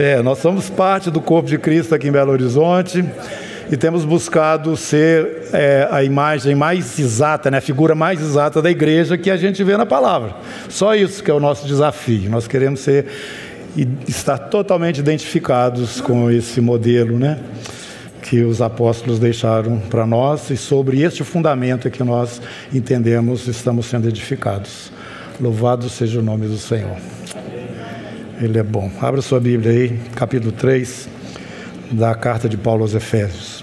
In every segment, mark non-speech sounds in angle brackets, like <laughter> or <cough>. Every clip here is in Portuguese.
É, nós somos parte do corpo de Cristo aqui em Belo Horizonte e temos buscado ser é, a imagem mais exata, né, a figura mais exata da igreja que a gente vê na palavra. Só isso que é o nosso desafio. Nós queremos ser e estar totalmente identificados com esse modelo, né? Que os apóstolos deixaram para nós e sobre este fundamento é que nós entendemos estamos sendo edificados. Louvado seja o nome do Senhor. Ele é bom. Abra sua Bíblia aí, capítulo 3 da carta de Paulo aos Efésios.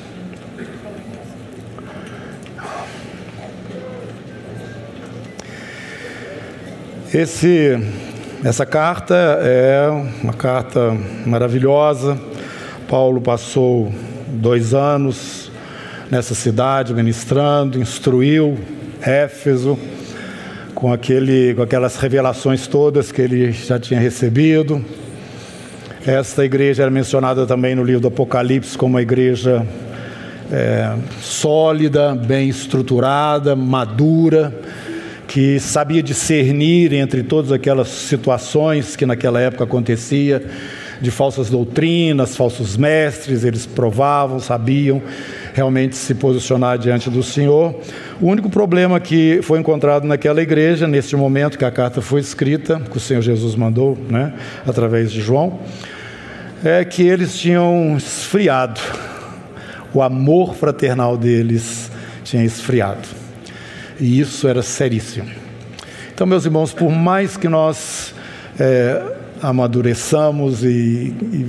Esse essa carta é uma carta maravilhosa. Paulo passou dois anos nessa cidade ministrando, instruiu Éfeso com, aquele, com aquelas revelações todas que ele já tinha recebido. Esta igreja era mencionada também no livro do Apocalipse como uma igreja é, sólida, bem estruturada, madura que sabia discernir entre todas aquelas situações que naquela época acontecia, de falsas doutrinas, falsos mestres, eles provavam, sabiam realmente se posicionar diante do Senhor. O único problema que foi encontrado naquela igreja, neste momento que a carta foi escrita, que o Senhor Jesus mandou, né, através de João, é que eles tinham esfriado. O amor fraternal deles tinha esfriado. E isso era seríssimo. Então, meus irmãos, por mais que nós é, amadureçamos e, e,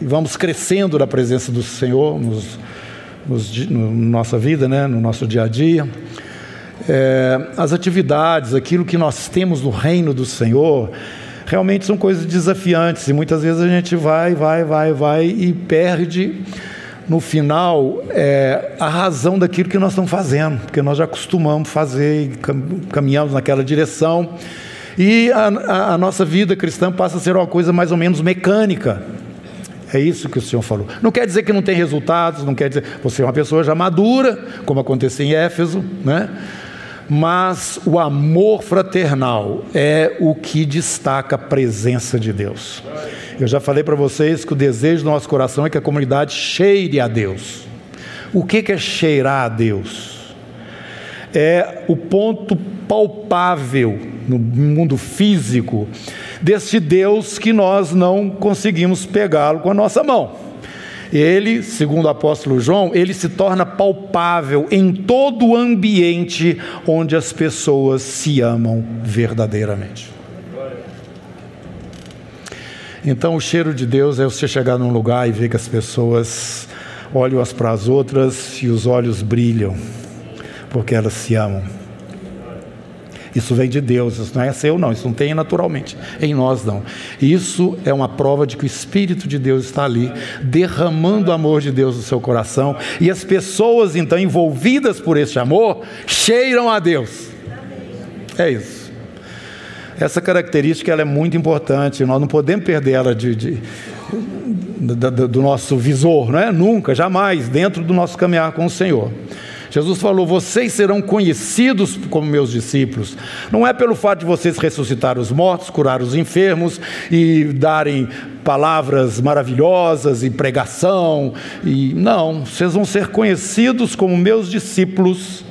e, vamos crescendo na presença do Senhor nos, nos, no nossa vida, né, no nosso dia a dia, é, as atividades, aquilo que nós temos no reino do Senhor, realmente são coisas desafiantes e muitas vezes a gente vai, vai, vai, vai e perde no final, é, a razão daquilo que nós estamos fazendo, porque nós já acostumamos fazer e caminhamos naquela direção. E a, a, nossa vida cristã passa a ser uma coisa mais ou menos mecânica. É isso que o Senhor falou. Não quer dizer que não tem resultados, não quer dizer. Você é uma pessoa já madura, como aconteceu em Éfeso, né? mas o amor fraternal é o que destaca a presença de Deus. Eu já falei para vocês que o desejo do nosso coração é que a comunidade cheire a Deus. O que é cheirar a Deus? É o ponto palpável no mundo físico deste Deus que nós não conseguimos pegá-lo com a nossa mão. Ele, segundo o apóstolo João, ele se torna palpável em todo o ambiente onde as pessoas se amam verdadeiramente. Então, o cheiro de Deus é você chegar num lugar e ver que as pessoas olham umas para as outras e os olhos brilham, porque elas se amam. Isso vem de Deus, isso não é seu, não, isso não tem naturalmente, em nós não. Isso é uma prova de que o Espírito de Deus está ali, derramando o amor de Deus no seu coração, e as pessoas então envolvidas por esse amor cheiram a Deus. É isso. Essa característica ela é muito importante, nós não podemos perder ela de, de, do nosso visor, não é? nunca, jamais, dentro do nosso caminhar com o Senhor. Jesus falou: Vocês serão conhecidos como meus discípulos. Não é pelo fato de vocês ressuscitar os mortos, curar os enfermos e darem palavras maravilhosas e pregação. E não, vocês vão ser conhecidos como meus discípulos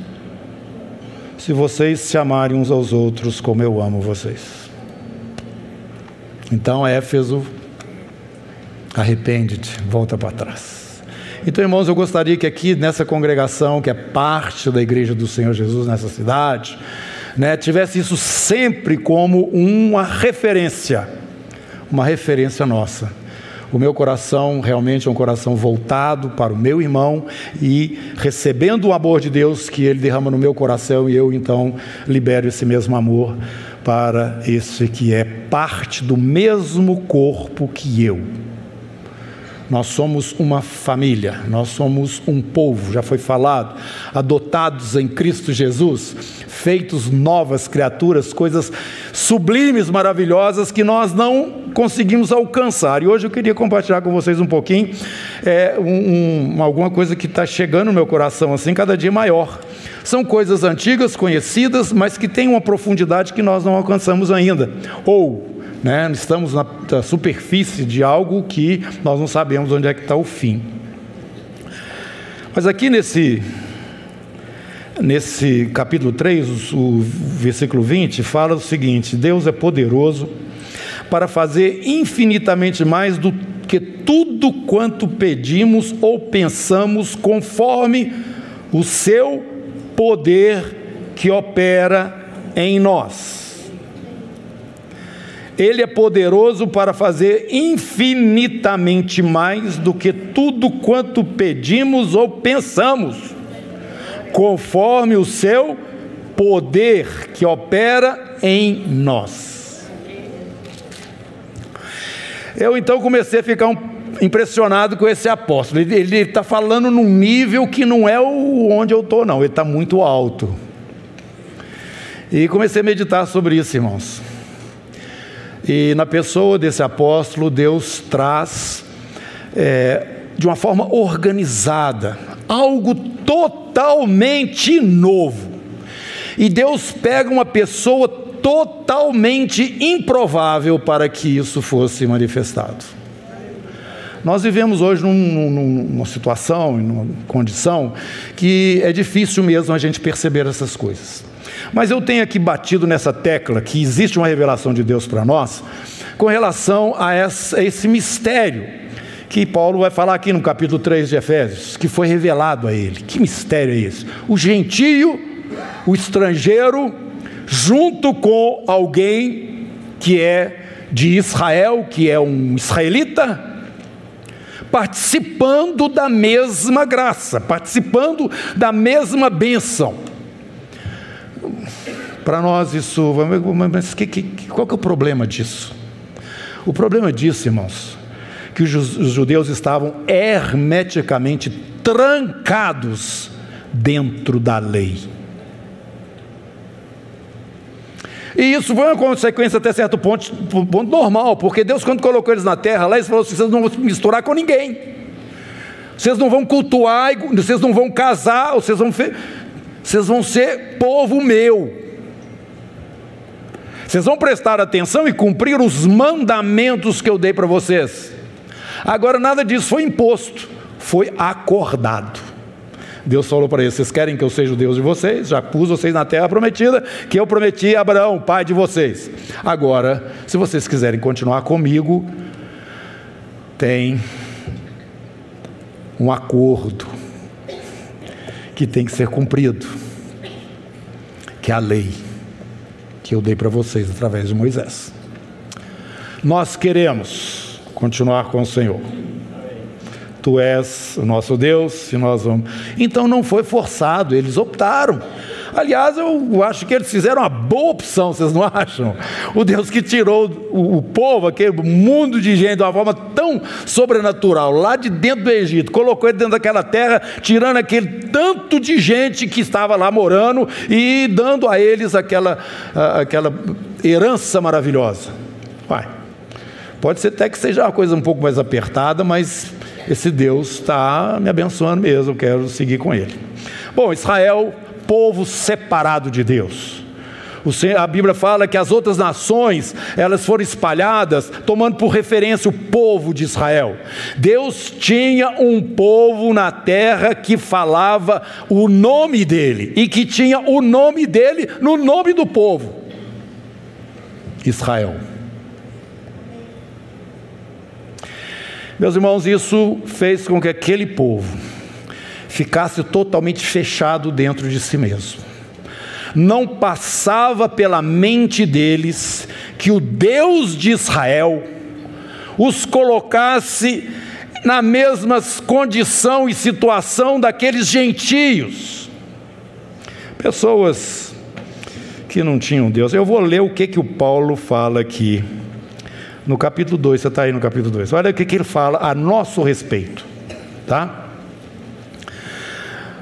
se vocês se amarem uns aos outros como eu amo vocês. Então, Éfeso, arrepende-te, volta para trás. Então, irmãos, eu gostaria que aqui nessa congregação, que é parte da igreja do Senhor Jesus nessa cidade, né, tivesse isso sempre como uma referência, uma referência nossa o meu coração realmente é um coração voltado para o meu irmão e recebendo o amor de Deus que ele derrama no meu coração e eu então libero esse mesmo amor para esse que é parte do mesmo corpo que eu. Nós somos uma família, nós somos um povo, já foi falado, adotados em Cristo Jesus, feitos novas criaturas, coisas sublimes, maravilhosas que nós não conseguimos alcançar. E hoje eu queria compartilhar com vocês um pouquinho é, um, um, alguma coisa que está chegando no meu coração assim cada dia maior. São coisas antigas, conhecidas, mas que têm uma profundidade que nós não alcançamos ainda. Ou Né? Estamos na, na superfície de algo que nós não sabemos onde é que está o fim. Mas aqui nesse, nesse capítulo 3, o, o versículo 20, fala o seguinte: Deus é poderoso para fazer infinitamente mais do que tudo quanto pedimos ou pensamos, conforme o seu poder que opera em nós. Ele é poderoso para fazer infinitamente mais do que tudo quanto pedimos ou pensamos, conforme o seu poder que opera em nós. Eu então comecei a ficar um, impressionado com esse apóstolo. Ele está falando num nível que não é o onde eu estou, não. Ele está muito alto. E comecei a meditar sobre isso, irmãos. E na pessoa desse apóstolo, Deus traz é, de uma forma organizada algo totalmente novo. E Deus pega uma pessoa totalmente improvável para que isso fosse manifestado. Nós vivemos hoje num, numa situação, numa condição que é difícil mesmo a gente perceber essas coisas. Mas eu tenho aqui batido nessa tecla que existe uma revelação de Deus para nós com relação a, essa, a esse mistério que Paulo vai falar aqui no capítulo 3 de Efésios, que foi revelado a ele. Que mistério é esse? O gentio, o estrangeiro, junto com alguém que é de Israel, que é um israelita, participando da mesma graça, participando da mesma bênção. Para nós isso, mas que, que, qual que é o problema disso? O problema disso, irmãos, que os judeus estavam hermeticamente trancados dentro da lei. E isso foi uma consequência até certo ponto, ponto normal, porque Deus, quando colocou eles na terra, lá eles falou assim: vocês não vão misturar com ninguém, vocês não vão cultuar, vocês não vão casar, vocês vão, vocês vão ser povo meu. Vocês vão prestar atenção e cumprir os mandamentos que eu dei para vocês. Agora, nada disso foi imposto, foi acordado. Deus falou para eles: Vocês querem que eu seja o Deus de vocês? Já pus vocês na terra prometida, que eu prometi a Abraão, pai de vocês. Agora, se vocês quiserem continuar comigo, tem um acordo que tem que ser cumprido, que é a lei que eu dei para vocês através de Moisés. Nós queremos continuar com o Senhor. Tu és o nosso Deus e nós vamos. Então não foi forçado, eles optaram. Aliás, eu acho que eles fizeram uma boa opção, vocês não acham? O Deus que tirou o, o povo, aquele mundo de gente, de uma forma tão sobrenatural, lá de dentro do Egito, colocou ele dentro daquela terra, tirando aquele tanto de gente que estava lá morando e dando a eles aquela, aquela herança maravilhosa. Vai. Pode ser até que seja uma coisa um pouco mais apertada, mas esse Deus está me abençoando mesmo, quero seguir com ele. Bom, Israel povo separado de Deus. A Bíblia fala que as outras nações, elas foram espalhadas, tomando por referência o povo de Israel. Deus tinha um povo na terra que falava o nome dele e que tinha o nome dele no nome do povo. Israel. Meus irmãos, isso fez com que aquele povo ficasse totalmente fechado dentro de si mesmo. Não passava pela mente deles que o Deus de Israel os colocasse na mesma condição e situação daqueles gentios. Pessoas que não tinham Deus. Eu vou ler o que, que o Paulo fala aqui no capítulo 2. Você está aí no capítulo 2. Olha o que, que ele fala a nosso respeito. Tá?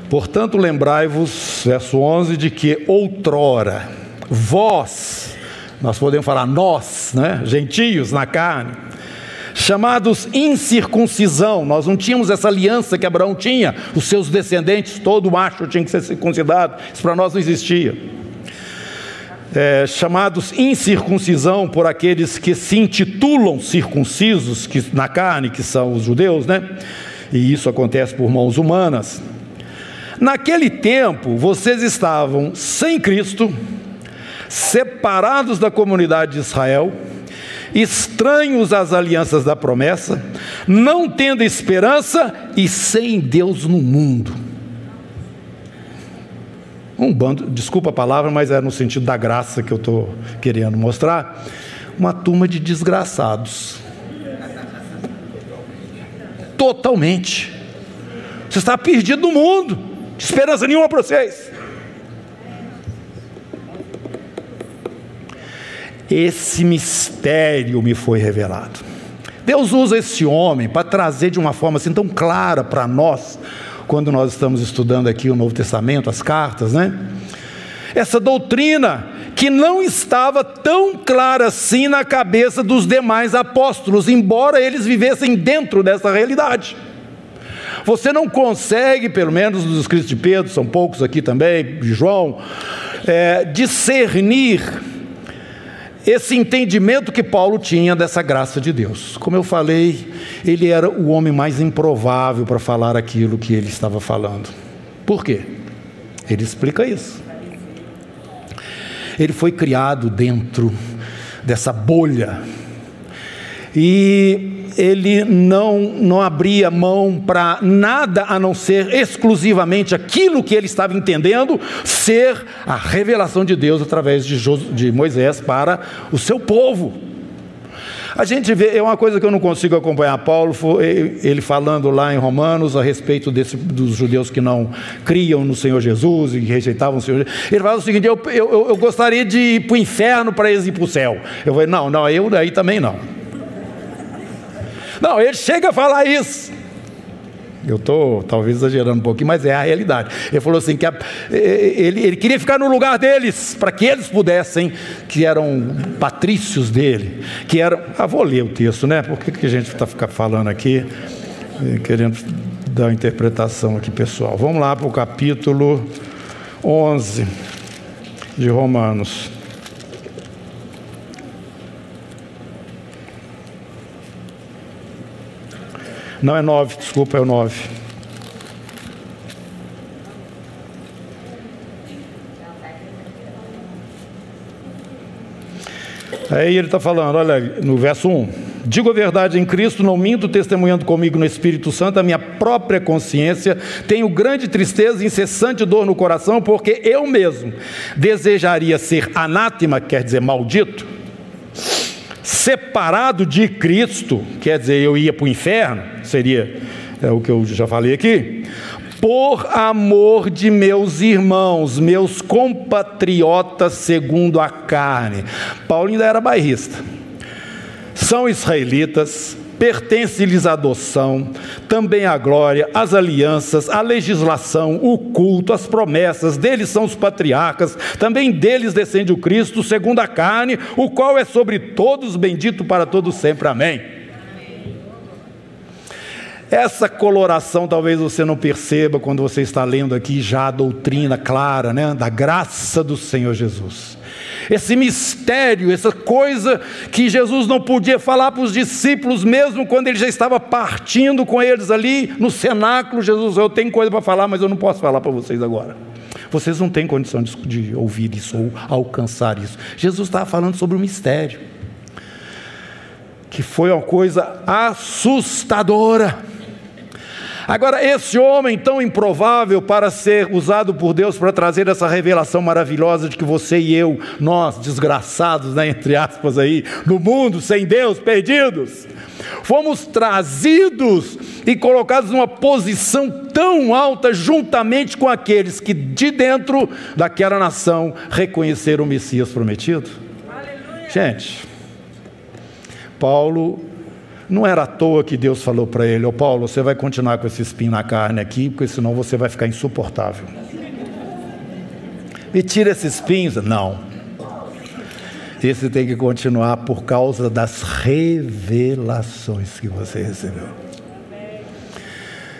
Portanto, lembrai-vos, verso 11, de que outrora, vós, nós podemos falar nós, né? gentios na carne, chamados incircuncisão, nós não tínhamos essa aliança que Abraão tinha, os seus descendentes, todo macho tinha que ser circuncidado, isso para nós não existia. É, chamados incircuncisão por aqueles que se intitulam circuncisos que, na carne, que são os judeus, né? E isso acontece por mãos humanas. Naquele tempo, vocês estavam sem Cristo, separados da comunidade de Israel, estranhos às alianças da promessa, não tendo esperança e sem Deus no mundo. Um bando, desculpa a palavra, mas é no sentido da graça que eu estou querendo mostrar. Uma turma de desgraçados. Totalmente. Você está perdido no mundo, esperança nenhuma para vocês. esse mistério me foi revelado. Deus usa esse homem para trazer de uma forma assim tão clara para nós, quando nós estamos estudando aqui o Novo Testamento, as cartas, né? Essa doutrina que não estava tão clara assim na cabeça dos demais apóstolos, embora eles vivessem dentro dessa realidade. Você não consegue, pelo menos nos escritos de Pedro, são poucos aqui também, de João, é, discernir esse entendimento que Paulo tinha dessa graça de Deus. Como eu falei, ele era o homem mais improvável para falar aquilo que ele estava falando. Por quê? Ele explica isso. Ele foi criado dentro dessa bolha. E ele não, não abria mão para nada a não ser exclusivamente aquilo que ele estava entendendo ser a revelação de Deus através de, de Moisés para o seu povo. A gente vê, é uma coisa que eu não consigo acompanhar Paulo, ele falando lá em Romanos a respeito desse, dos judeus que não criam no Senhor Jesus e rejeitavam o Senhor Jesus. Ele fala o seguinte: eu, eu, eu gostaria de ir para o inferno para eles ir para o céu. Eu falei, não, não, eu daí também não. Não, ele chega a falar isso. Eu estou talvez exagerando um pouquinho, mas é a realidade. Ele falou assim: que a, ele, ele, queria ficar no lugar deles, para que eles pudessem, que eram patrícios dele, que eram. Ah, vou ler o texto, né? Por que, que a gente está falando aqui, querendo dar uma interpretação aqui, pessoal? Vamos lá para o capítulo 11 de Romanos. Não é nove, desculpa, é o nove. Aí ele está falando, olha, no verso 1: Digo a verdade em Cristo, não minto, testemunhando comigo no Espírito Santo, a minha própria consciência, tenho grande tristeza e incessante dor no coração, porque eu mesmo desejaria ser anátema, quer dizer maldito, separado de Cristo, quer dizer, eu ia para o inferno, seria é, o que eu já falei aqui, por amor de meus irmãos, meus compatriotas segundo a carne. Paulo ainda era bairrista. São israelitas, pertence-lhes a adoção, também a glória, as alianças, a legislação, o culto, as promessas, deles são os patriarcas, também deles descende o Cristo, segundo a carne, o qual é sobre todos bendito para todos sempre. Amém. Essa coloração talvez você não perceba quando você está lendo aqui já a doutrina clara, né, da graça do Senhor Jesus esse mistério, essa coisa que Jesus não podia falar para os discípulos, mesmo quando ele já estava partindo com eles ali no cenáculo. Jesus, eu tenho coisa para falar, mas eu não posso falar para vocês agora. Vocês não têm condição de, de ouvir isso ou alcançar isso. Jesus estava falando sobre o mistério, que foi uma coisa assustadora. Agora, esse homem tão improvável para ser usado por Deus para trazer essa revelação maravilhosa de que você e eu, nós, desgraçados, né, entre aspas, aí, no mundo, sem Deus, perdidos, fomos trazidos e colocados numa posição tão alta, juntamente com aqueles que de dentro daquela nação reconheceram o Messias prometido. Aleluia. Gente, Paulo não era à toa que Deus falou para ele: Ô oh, Paulo, você vai continuar com esse espinho na carne aqui, porque senão você vai ficar insuportável. Me tira esses espinhos? Não. Esse tem que continuar por causa das revelações que você recebeu.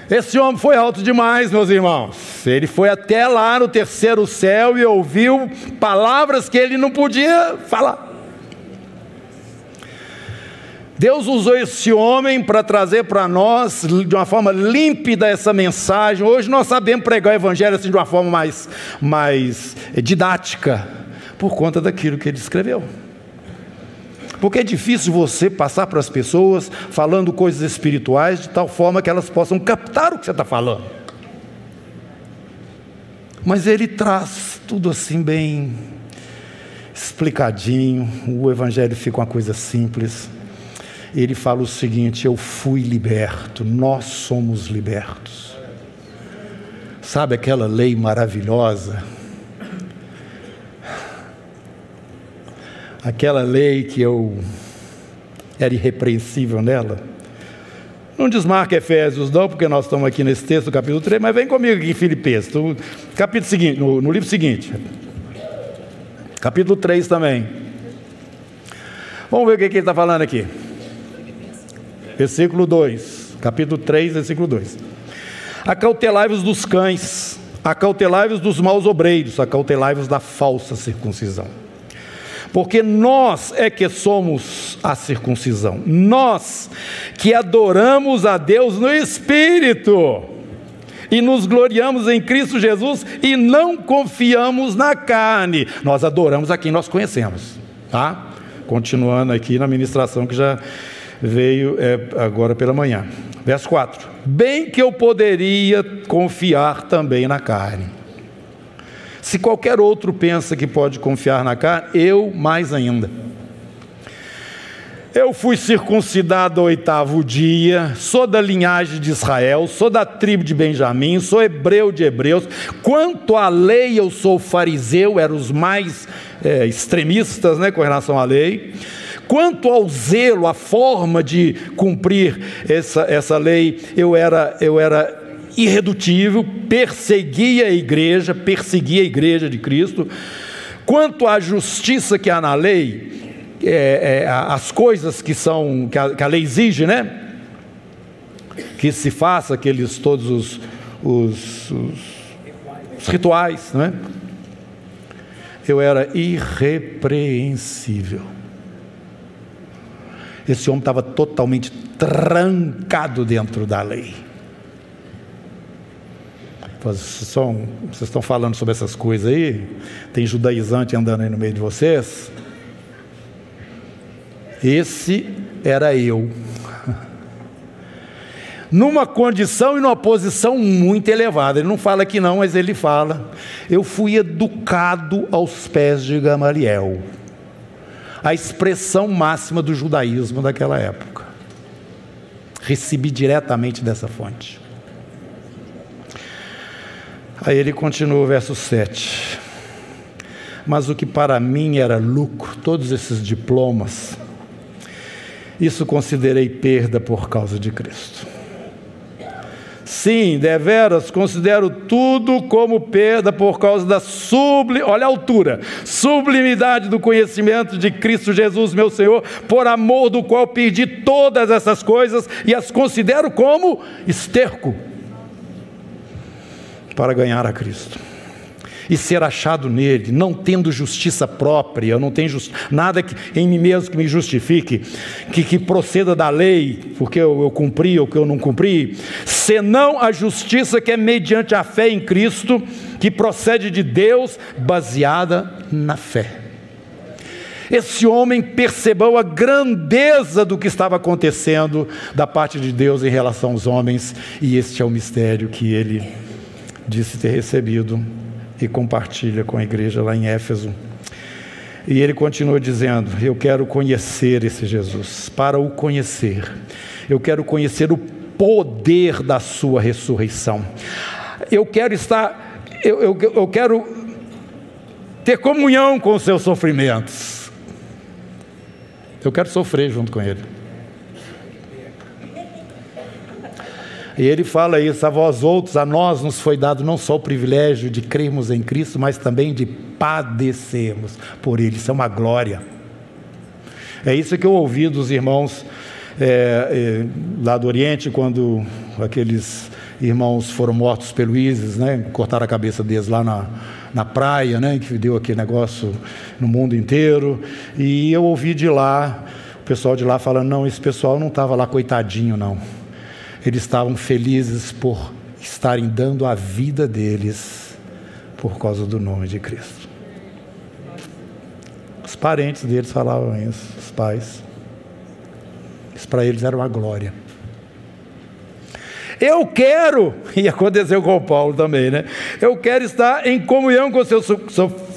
Esse homem foi alto demais, meus irmãos. Ele foi até lá no terceiro céu e ouviu palavras que ele não podia falar. Deus usou esse homem para trazer para nós de uma forma límpida essa mensagem. Hoje nós sabemos pregar o evangelho assim de uma forma mais, mais didática, por conta daquilo que ele escreveu. Porque é difícil você passar para as pessoas falando coisas espirituais de tal forma que elas possam captar o que você está falando. Mas ele traz tudo assim bem explicadinho, o evangelho fica uma coisa simples ele fala o seguinte: Eu fui liberto, nós somos libertos. Sabe aquela lei maravilhosa? Aquela lei que eu era irrepreensível nela. Não desmarca Efésios, não, porque nós estamos aqui nesse texto, capítulo 3, mas vem comigo aqui em Filipenses, no capítulo seguinte, no, no livro seguinte. Capítulo 3 também. Vamos ver o que, que ele está falando aqui versículo 2, capítulo 3, versículo 2. Acautelai-vos dos cães, acautelai-vos dos maus obreiros, acautelai-vos da falsa circuncisão. Porque nós é que somos a circuncisão, nós que adoramos a Deus no Espírito e nos gloriamos em Cristo Jesus e não confiamos na carne, nós adoramos a quem nós conhecemos, tá? Continuando aqui na ministração que já veio é, agora pela manhã. Verso 4: Bem que eu poderia confiar também na carne. Se qualquer outro pensa que pode confiar na carne, eu mais ainda. Eu fui circuncidado ao oitavo dia, sou da linhagem de Israel, sou da tribo de Benjamim, sou hebreu de hebreus. Quanto à lei, eu sou fariseu, eram os mais é, extremistas né, com relação à lei. Quanto ao zelo, a forma de cumprir essa, essa lei, eu era, eu era irredutível, perseguia a igreja, perseguia a igreja de Cristo. Quanto à justiça que há na lei, é, é, as coisas que são que a, que a, lei exige, né? Que se faça aqueles todos os, os, os, os rituais, né? Eu era irrepreensível. Esse homem estava totalmente trancado dentro da lei. Vocês estão, falando sobre essas coisas aí? Tem judaizante andando aí no meio de vocês? Esse era eu. <laughs> Numa condição e numa posição muito elevada. Ele não fala aqui não, mas ele fala. Eu fui educado aos pés de Gamaliel a expressão máxima do judaísmo daquela época. Recebi diretamente dessa fonte. Aí ele continua o verso 7. Mas o que para mim era lucro, todos esses diplomas, isso considerei perda por causa de Cristo. Sim, deveras, considero tudo como perda por causa da sublimidade, olha a altura, sublimidade do conhecimento de Cristo Jesus, meu Senhor, por amor do qual perdi todas essas coisas e as considero como esterco para ganhar a Cristo e ser achado nele, não tendo justiça própria, não just... nada que, em mim mesmo que me justifique, que, que proceda da lei, porque eu, eu cumpri ou que eu não cumpri, senão a justiça que é mediante a fé em Cristo, que procede de Deus, baseada na fé. Esse homem percebeu a grandeza do que estava acontecendo da parte de Deus em relação aos homens, e este é o mistério que ele disse ter recebido e compartilha com a igreja lá em Éfeso. E ele continua dizendo: Eu quero conhecer esse Jesus. Para o conhecer, eu quero conhecer o poder da sua ressurreição. Eu quero estar, eu, eu, eu quero ter comunhão com os seus sofrimentos. Eu quero sofrer junto com ele. E ele fala isso, a vós outros, a nós nos foi dado não só o privilégio de crermos em Cristo, mas também de padecermos por Ele. Isso é uma glória. É isso que eu ouvi dos irmãos é, é, lá do Oriente, quando aqueles irmãos foram mortos pelo ISIS, né? cortaram a cabeça deles lá na, na praia, né? que deu aquele negócio no mundo inteiro. E eu ouvi de lá, o pessoal de lá falando: não, esse pessoal não estava lá coitadinho, não. Eles estavam felizes por estarem dando a vida deles por causa do nome de Cristo. Os parentes deles falavam isso, os pais. Isso para eles era uma glória. Eu quero, e aconteceu com Paulo também, né? Eu quero estar em comunhão com seus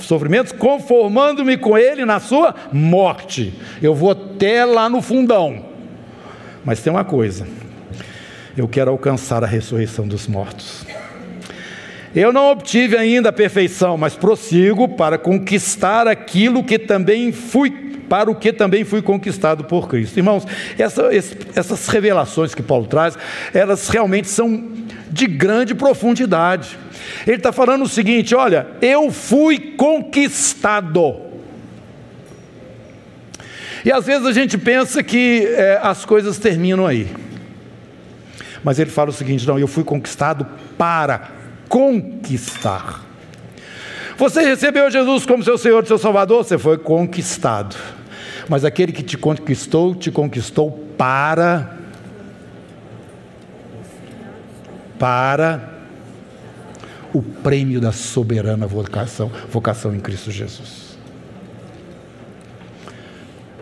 sofrimentos, conformando-me com ele na sua morte. Eu vou até lá no fundão. Mas tem uma coisa: eu quero alcançar a ressurreição dos mortos. Eu não obtive ainda a perfeição, mas prossigo para conquistar aquilo que também fui para o que também fui conquistado por Cristo. Irmãos, essa, essas revelações que Paulo traz, elas realmente são de grande profundidade. Ele está falando o seguinte: olha, eu fui conquistado. E às vezes a gente pensa que é, as coisas terminam aí. Mas ele fala o seguinte: não, eu fui conquistado para conquistar. Você recebeu Jesus como seu Senhor e seu Salvador, você foi conquistado. Mas aquele que te conquistou, te conquistou para para o prêmio da soberana vocação, vocação em Cristo Jesus.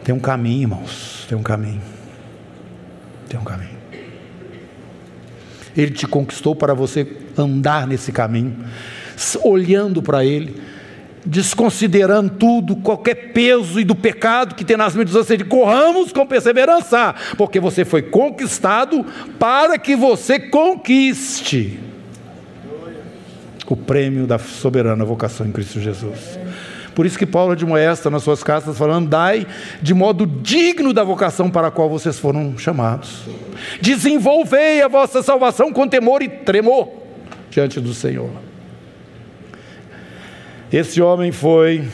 Tem um caminho, irmãos, tem um caminho. Tem um caminho. Ele te conquistou para você andar nesse caminho, olhando para Ele, desconsiderando tudo, qualquer peso e do pecado que tem nas mentes, ou seja, corramos com perseverança, porque você foi conquistado para que você conquiste o prêmio da soberana vocação em Cristo Jesus. Por isso que Paulo admoesta nas suas cartas falando: "Dai de modo digno da vocação para a qual vocês foram chamados. Desenvolvei a vossa salvação com temor e tremor diante do Senhor." Esse homem foi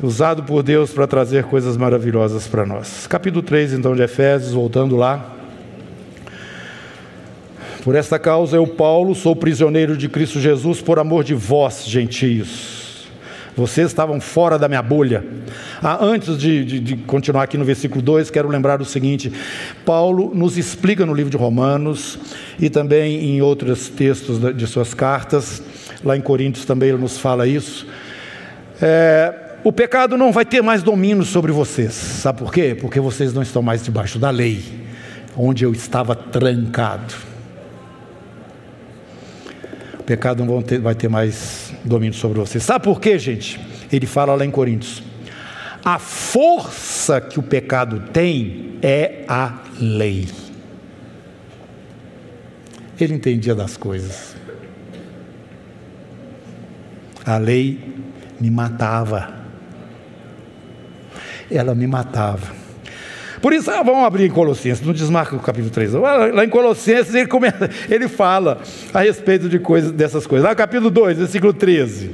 usado por Deus para trazer coisas maravilhosas para nós. Capítulo 3, então, de Efésios, voltando lá. Por esta causa eu, Paulo, sou prisioneiro de Cristo Jesus por amor de vós, gentios vocês estavam fora da minha bolha. Ah, antes de, de, de, continuar aqui no versículo 2, quero lembrar o seguinte: Paulo nos explica no livro de Romanos e também em outros textos de suas cartas, lá em Coríntios também ele nos fala isso. É, o pecado não vai ter mais domínio sobre vocês, sabe por quê? Porque vocês não estão mais debaixo da lei, onde eu estava trancado pecado não vai ter mais domínio sobre você. Sabe por quê, gente? Ele fala lá em Coríntios. A força que o pecado tem é a lei. Ele entendia das coisas. A lei me matava. Ela me matava. Por isso, ah, vamos abrir em Colossenses, não desmarca o capítulo 3. Lá em Colossenses ele, começa, ele fala a respeito de coisas, dessas coisas. Lá no capítulo 2, versículo 13.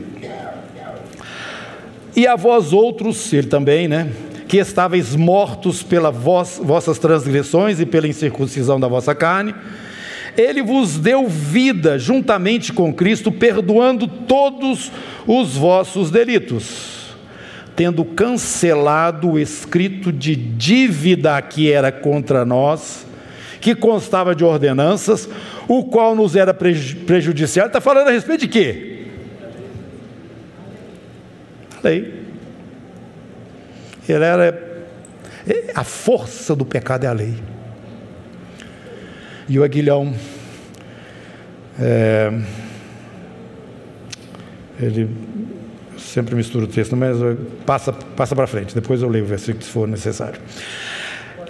E a vós outros, ele também, né? Que estáveis mortos pelas vossas transgressões e pela incircuncisão da vossa carne, ele vos deu vida juntamente com Cristo, perdoando todos os vossos delitos tendo cancelado o escrito de dívida que era contra nós, que constava de ordenanças, o qual nos era prejudicial. Está falando a respeito de quê? Lei. Ele era. A força do pecado é a lei. E o Aguilhão. É, ele sempre misturo o texto, mas passa, passa para frente, depois eu leio o versículo se for necessário.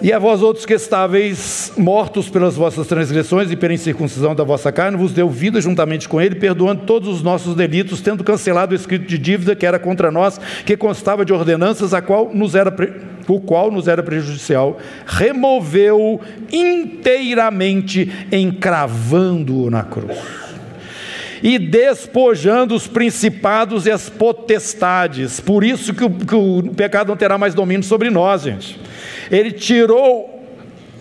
E a vós outros que estáveis mortos pelas vossas transgressões e pela incircuncisão da vossa carne, vos deu vida juntamente com ele, perdoando todos os nossos delitos, tendo cancelado o escrito de dívida que era contra nós, que constava de ordenanças, a qual nos era, o qual nos era prejudicial, removeu inteiramente, encravando-o na cruz e despojando os principados e as potestades. Por isso que o, que o pecado não terá mais domínio sobre nós, gente. Ele tirou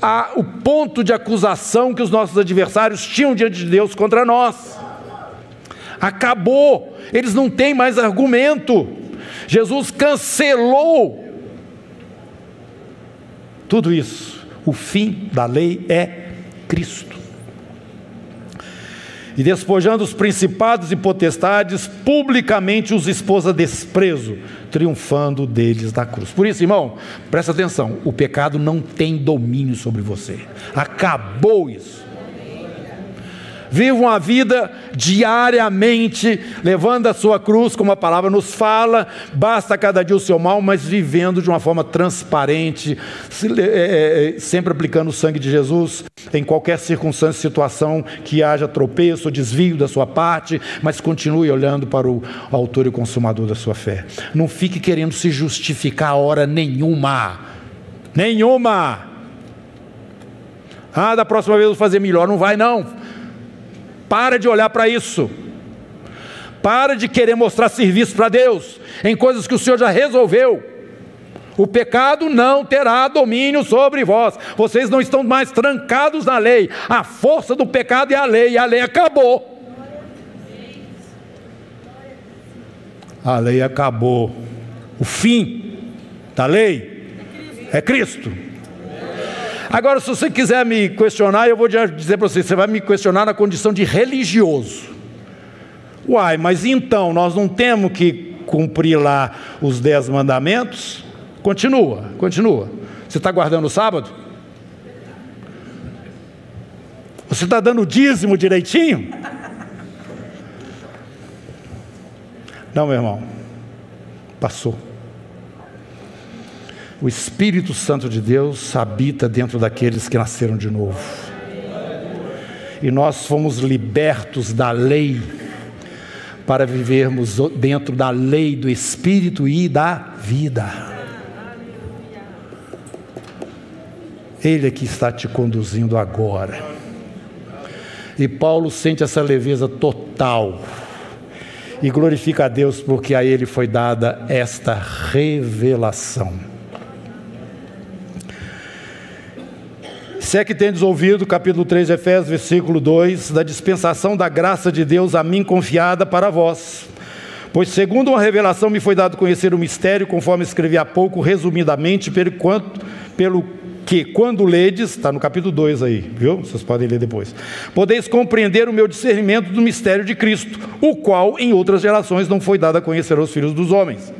a, o ponto de acusação que os nossos adversários tinham diante de Deus contra nós. Acabou, eles não têm mais argumento. Jesus cancelou tudo isso. O fim da lei é Cristo. E despojando os principados e potestades, publicamente os expôs a desprezo, triunfando deles na cruz. Por isso, irmão, presta atenção: o pecado não tem domínio sobre você. Acabou isso. Vivam a vida diariamente, levando a sua cruz, como a palavra nos fala, basta cada dia o seu mal, mas vivendo de uma forma transparente, é, é, sempre aplicando o sangue de Jesus em qualquer circunstância, situação que haja tropeço, desvio da sua parte, mas continue olhando para o autor e consumador da sua fé. Não fique querendo se justificar a hora nenhuma. Nenhuma. Ah, da próxima vez eu vou fazer melhor. Não vai, não. Para de olhar para isso. Para de querer mostrar serviço para Deus em coisas que o Senhor já resolveu. O pecado não terá domínio sobre vós. Vocês não estão mais trancados na lei. A força do pecado é a lei, a lei acabou. A lei acabou. O fim da lei é Cristo. Agora, se você quiser me questionar, eu vou dizer para você: você vai me questionar na condição de religioso. Uai, mas então nós não temos que cumprir lá os dez mandamentos? Continua, continua. Você está guardando o sábado? Você está dando o dízimo direitinho? Não, meu irmão. Passou. O Espírito Santo de Deus habita dentro daqueles que nasceram de novo. E nós fomos libertos da lei para vivermos dentro da lei do Espírito e da vida. Ele é que está te conduzindo agora. E Paulo sente essa leveza total e glorifica a Deus porque a ele foi dada esta revelação. Se é que tendes ouvido, capítulo 3 de Efésios, versículo 2, da dispensação da graça de Deus a mim confiada para vós. Pois, segundo uma revelação, me foi dado conhecer o mistério, conforme escrevi há pouco, resumidamente, pelo, quanto, pelo que, quando ledes, está no capítulo 2 aí, viu? Vocês podem ler depois. Podeis compreender o meu discernimento do mistério de Cristo, o qual em outras gerações não foi dado a conhecer aos filhos dos homens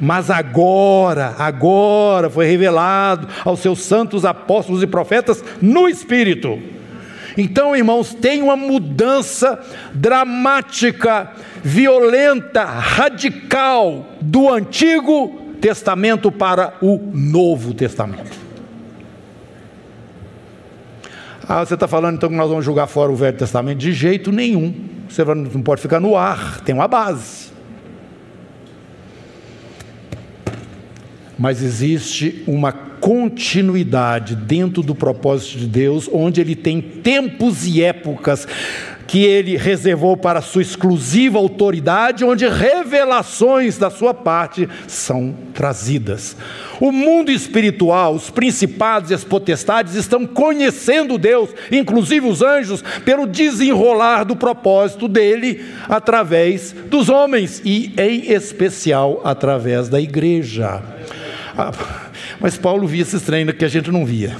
mas agora, agora foi revelado aos seus santos apóstolos e profetas no Espírito. Então, irmãos, tem uma mudança dramática, violenta, radical do Antigo Testamento para o Novo Testamento. Ah, você está falando então que nós vamos jogar fora o Velho Testamento? De jeito nenhum. Você não pode ficar no ar, tem uma base. Mas existe uma continuidade dentro do propósito de Deus, onde Ele tem tempos e épocas que Ele reservou para sua exclusiva autoridade, onde revelações da sua parte são trazidas. O mundo espiritual, os principados e as potestades estão conhecendo Deus, inclusive os anjos, pelo desenrolar do propósito dele através dos homens e, em especial, através da igreja. Mas Paulo via esses treinos que a gente não via.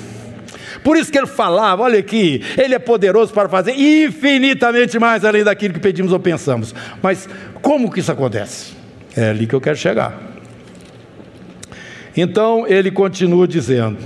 Por isso que ele falava, olha aqui, ele é poderoso para fazer infinitamente mais além daquilo que pedimos ou pensamos. Mas como que isso acontece? É ali que eu quero chegar. Então ele continua dizendo: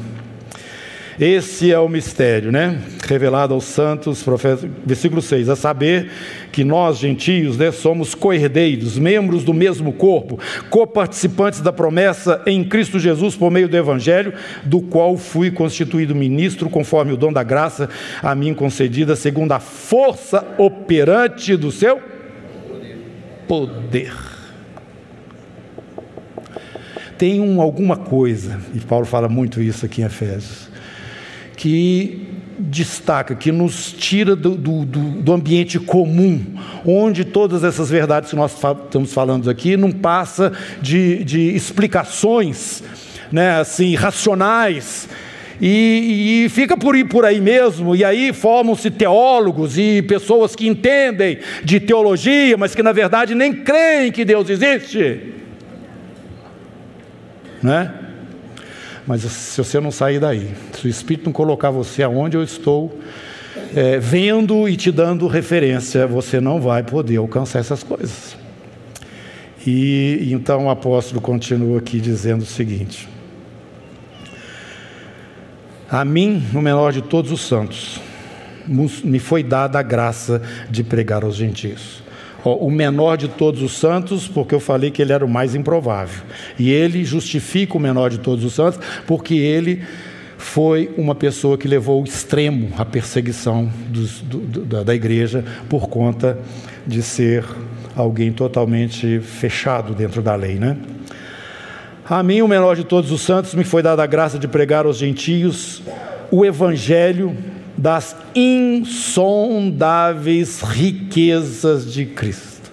esse é o mistério, né? Revelado aos santos, profetas, versículo 6, a saber que nós, gentios, né, somos co-herdeiros, membros do mesmo corpo, coparticipantes da promessa em Cristo Jesus por meio do Evangelho, do qual fui constituído ministro, conforme o dom da graça a mim concedida, segundo a força operante do seu poder. Tem um, alguma coisa, e Paulo fala muito isso aqui em Efésios, que destaca, que nos tira do, do, do, ambiente comum, onde todas essas verdades que nós estamos falando aqui não passa de, de explicações né, assim, racionais E, e, fica por, por aí mesmo, e aí formam-se teólogos e pessoas que entendem de teologia, mas que na verdade nem creem que Deus existe. Né? Mas se você não sair daí, se o Espírito não colocar você aonde eu estou, é, vendo e te dando referência, você não vai poder alcançar essas coisas. E então o apóstolo continua aqui dizendo o seguinte: A mim, o menor de todos os santos, me foi dada a graça de pregar aos gentios. O menor de todos os santos, porque eu falei que ele era o mais improvável. E ele justifica o menor de todos os santos, porque ele foi uma pessoa que levou ao extremo a perseguição dos, do, da igreja por conta de ser alguém totalmente fechado dentro da lei, né? A mim, o menor de todos os santos, me foi dada a graça de pregar aos gentios o evangelho das insondáveis riquezas de Cristo.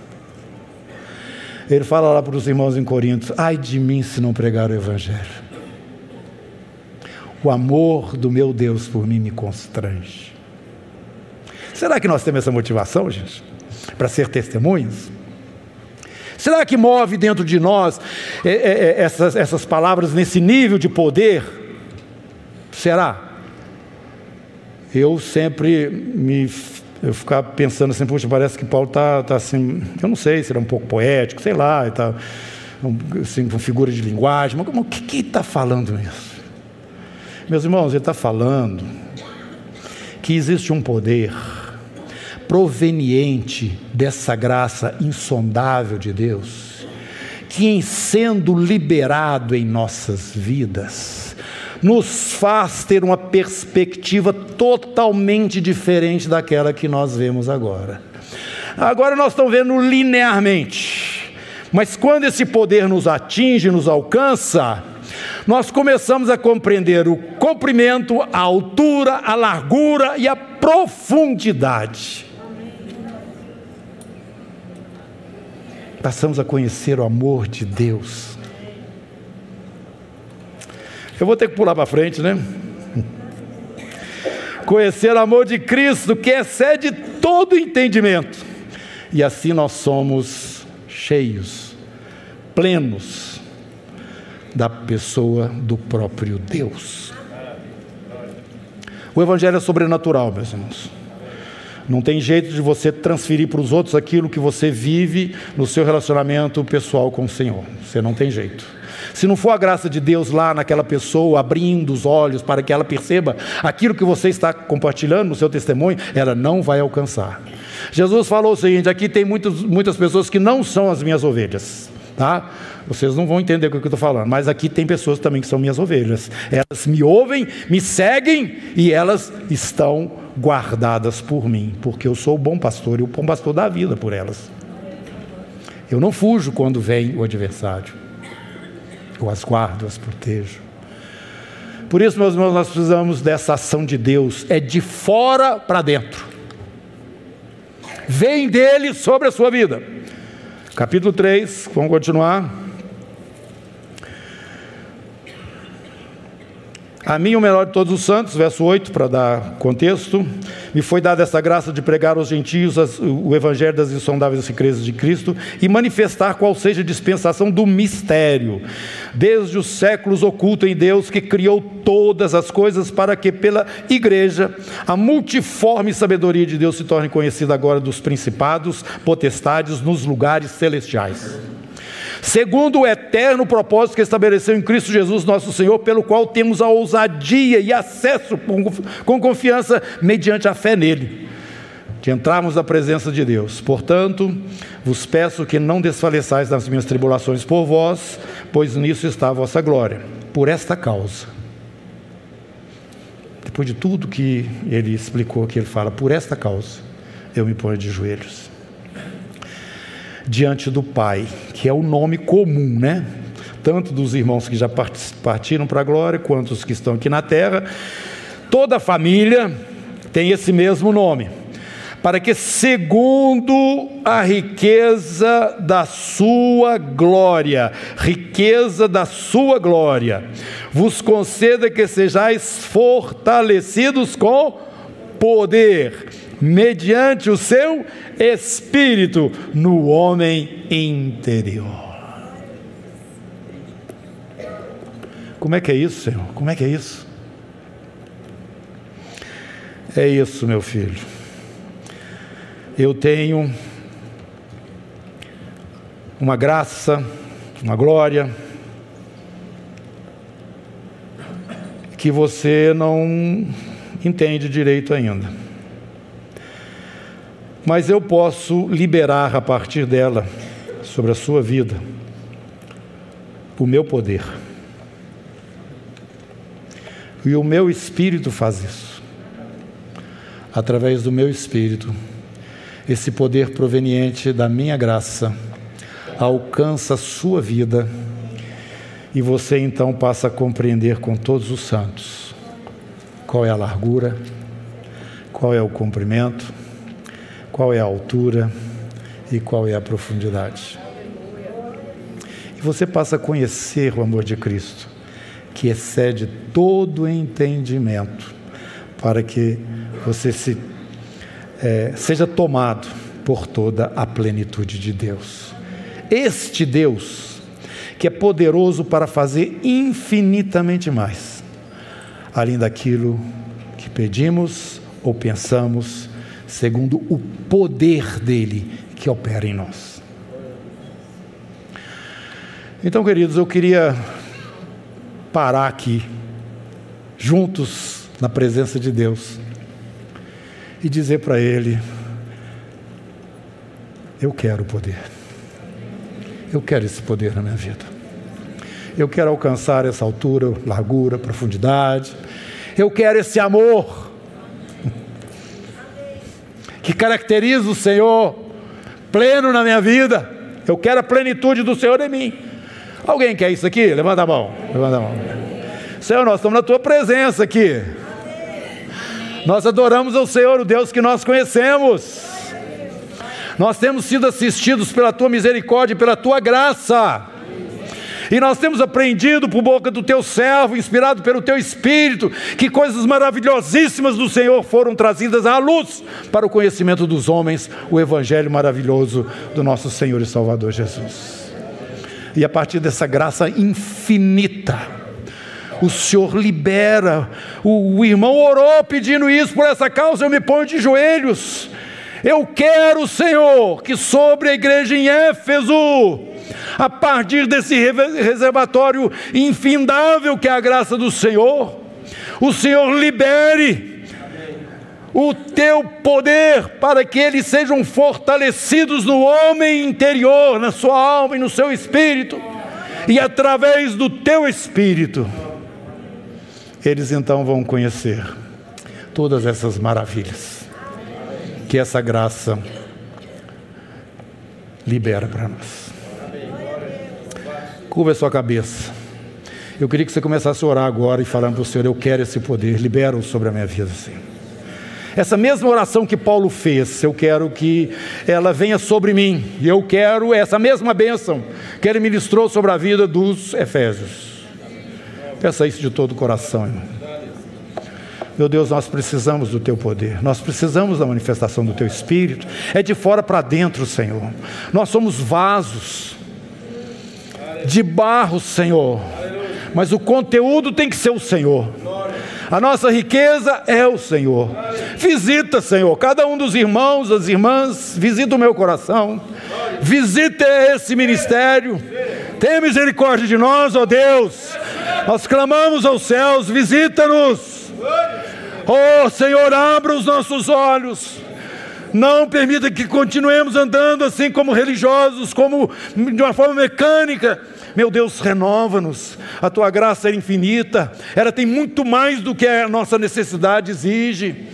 Ele fala lá para os irmãos em Corinto: ai de mim se não pregar o evangelho. O amor do meu Deus por mim me constrange. Será que nós temos essa motivação, gente? Para ser testemunhas? Será que move dentro de nós é, é, é, essas, essas palavras nesse nível de poder? Será? Eu sempre me eu ficava pensando assim, puxa, parece que Paulo está tá assim, eu não sei se ele é um pouco poético, sei lá, está assim, com figura de linguagem, mas como, o que está falando isso? Meus irmãos, ele está falando que existe um poder proveniente dessa graça insondável de Deus, que em sendo liberado em nossas vidas, nos faz ter uma perspectiva totalmente diferente daquela que nós vemos agora. Agora nós estamos vendo linearmente, mas quando esse poder nos atinge, nos alcança, nós começamos a compreender o comprimento, a altura, a largura e a profundidade. Passamos a conhecer o amor de Deus. Eu vou ter que pular para frente, né? Conhecer o amor de Cristo que excede todo entendimento. E assim nós somos cheios, plenos da pessoa do próprio Deus. O Evangelho é sobrenatural, meus irmãos. Não tem jeito de você transferir para os outros aquilo que você vive no seu relacionamento pessoal com o Senhor. Você não tem jeito. Se não for a graça de Deus lá naquela pessoa, abrindo os olhos para que ela perceba aquilo que você está compartilhando no seu testemunho, ela não vai alcançar. Jesus falou o seguinte: aqui tem muitos, muitas pessoas que não são as minhas ovelhas. Tá? Vocês não vão entender o que eu estou falando, mas aqui tem pessoas também que são minhas ovelhas. Elas me ouvem, me seguem e elas estão guardadas por mim, porque eu sou o bom pastor e o bom pastor dá vida por elas. Eu não fujo quando vem o adversário. Eu as guardo, as protejo. Por isso, meus irmãos, nós precisamos dessa ação de Deus, é de fora para dentro. Vem dele sobre a sua vida. Capítulo 3, vamos continuar. A mim, o melhor de todos os santos, verso 8, para dar contexto, me foi dada essa graça de pregar aos gentios o evangelho das insondáveis riquezas de Cristo e manifestar qual seja a dispensação do mistério, desde os séculos oculto em Deus que criou todas as coisas para que pela igreja a multiforme sabedoria de Deus se torne conhecida agora dos principados, potestades nos lugares celestiais segundo o eterno propósito que estabeleceu em Cristo Jesus, nosso Senhor, pelo qual temos a ousadia e acesso com confiança mediante a fé nele, de entrarmos na presença de Deus. Portanto, vos peço que não desfaleçais nas minhas tribulações por vós, pois nisso está a vossa glória. Por esta causa. Depois de tudo que ele explicou aqui, ele fala: por esta causa eu me ponho de joelhos diante do Pai, que é o nome comum, né? Tanto dos irmãos que já partiram para a glória, quanto os que estão aqui na terra. Toda família tem esse mesmo nome. para que, segundo a riqueza da sua glória, riqueza da sua glória, vos conceda que sejais fortalecidos com poder, mediante o seu espírito no homem interior. Como é que é isso, Senhor? Como é que é isso? É isso, meu filho. Eu tenho uma graça, uma glória, que você não entende direito ainda. Mas eu posso liberar a partir dela, sobre a sua vida, o meu poder. E o meu espírito faz isso. Através do meu espírito, esse poder proveniente da minha graça alcança a sua vida e você então passa a compreender com todos os santos qual é a largura, qual é o comprimento, qual é a altura e qual é a profundidade. E você passa a conhecer o amor de Cristo, que excede todo entendimento, para que você se, é, seja tomado por toda a plenitude de Deus. Este Deus, que é poderoso para fazer infinitamente mais, além daquilo que pedimos ou pensamos, segundo o poder dele que opera em nós. Então, queridos, eu queria parar aqui, juntos na presença de Deus, e dizer para Ele: Eu quero poder. Eu quero esse poder na minha vida. Eu quero alcançar essa altura, largura, profundidade. Eu quero esse amor que caracteriza o Senhor pleno na minha vida. Eu quero a plenitude do Senhor em mim. Alguém quer isso aqui? Levanta a mão. Levanta a mão. Senhor, nós estamos na tua presença aqui. Nós adoramos ao Senhor, o Deus que nós conhecemos. Nós temos sido assistidos pela tua misericórdia e pela tua graça. E nós temos aprendido por boca do teu servo, inspirado pelo teu espírito, que coisas maravilhosíssimas do Senhor foram trazidas à luz para o conhecimento dos homens, o evangelho maravilhoso do nosso Senhor e Salvador Jesus. E a partir dessa graça infinita, o Senhor libera. O, irmão orou pedindo isso por essa causa, eu me ponho de joelhos. Eu quero, Senhor, que sobre a igreja em Éfeso a partir desse reservatório infindável que é a graça do Senhor, o Senhor libere o teu poder para que eles sejam fortalecidos no homem interior, na sua alma e no seu espírito, e através do teu espírito, eles então vão conhecer todas essas maravilhas que essa graça libera para nós. Curva a sua cabeça. Eu queria que você começasse a orar agora e falando para o Senhor: Eu quero esse poder, libera-o sobre a minha vida, Senhor. Essa mesma oração que Paulo fez, eu quero que ela venha sobre mim. E eu quero essa mesma bênção que ele ministrou sobre a vida dos Efésios. Peça isso de todo o coração, irmão. Meu Deus, nós precisamos do Teu poder, nós precisamos da manifestação do Teu Espírito. É de fora para dentro, Senhor. Nós somos vasos de barro, Senhor. Mas o conteúdo tem que ser o Senhor. A nossa riqueza é o Senhor. Visita, Senhor, cada um dos irmãos, as irmãs, visita o meu coração. Visita esse ministério. Tenha misericórdia de nós, ó Deus. Nós clamamos aos céus, visita-nos. Oh, Senhor, abra os nossos olhos. Não permita que continuemos andando assim como religiosos, como de uma forma mecânica. Meu Deus, renova-nos. A tua graça é infinita. Ela tem muito mais do que a nossa necessidade exige.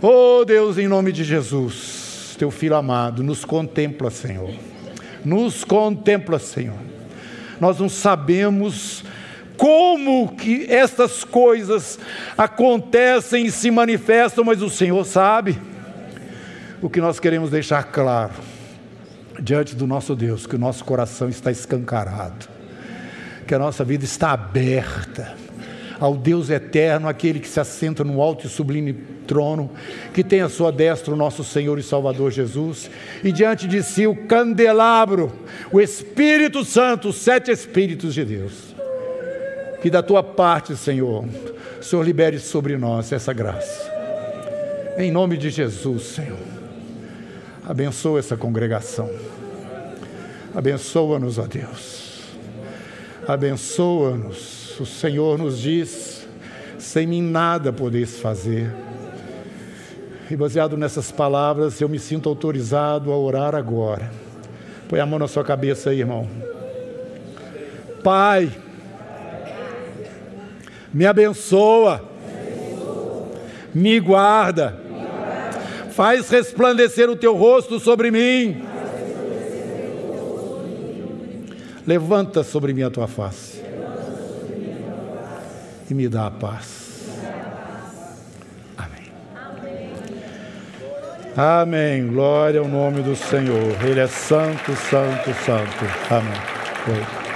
Oh Deus, em nome de Jesus, teu filho amado, nos contempla, Senhor. Nos contempla, Senhor. Nós não sabemos como que estas coisas acontecem e se manifestam, mas o Senhor sabe. O que nós queremos deixar claro diante do nosso Deus, que o nosso coração está escancarado, que a nossa vida está aberta ao Deus eterno, aquele que se assenta no alto e sublime trono, que tem a sua destra o nosso Senhor e Salvador Jesus, e diante de si o candelabro, o Espírito Santo, os sete Espíritos de Deus. Que da tua parte, Senhor, Senhor libere sobre nós essa graça. Em nome de Jesus, Senhor. Abençoa essa congregação. Abençoa-nos, ó Deus. Abençoa-nos o Senhor nos diz: sem mim nada podeis fazer. E baseado nessas palavras, eu me sinto autorizado a orar agora. Põe a mão na sua cabeça aí, irmão. Pai, me abençoa, me guarda, faz resplandecer o teu rosto sobre mim. Levanta sobre mim a tua face e me dá a paz. Amém. Amém. Glória ao nome do Senhor. Ele é santo, santo, santo. Amém.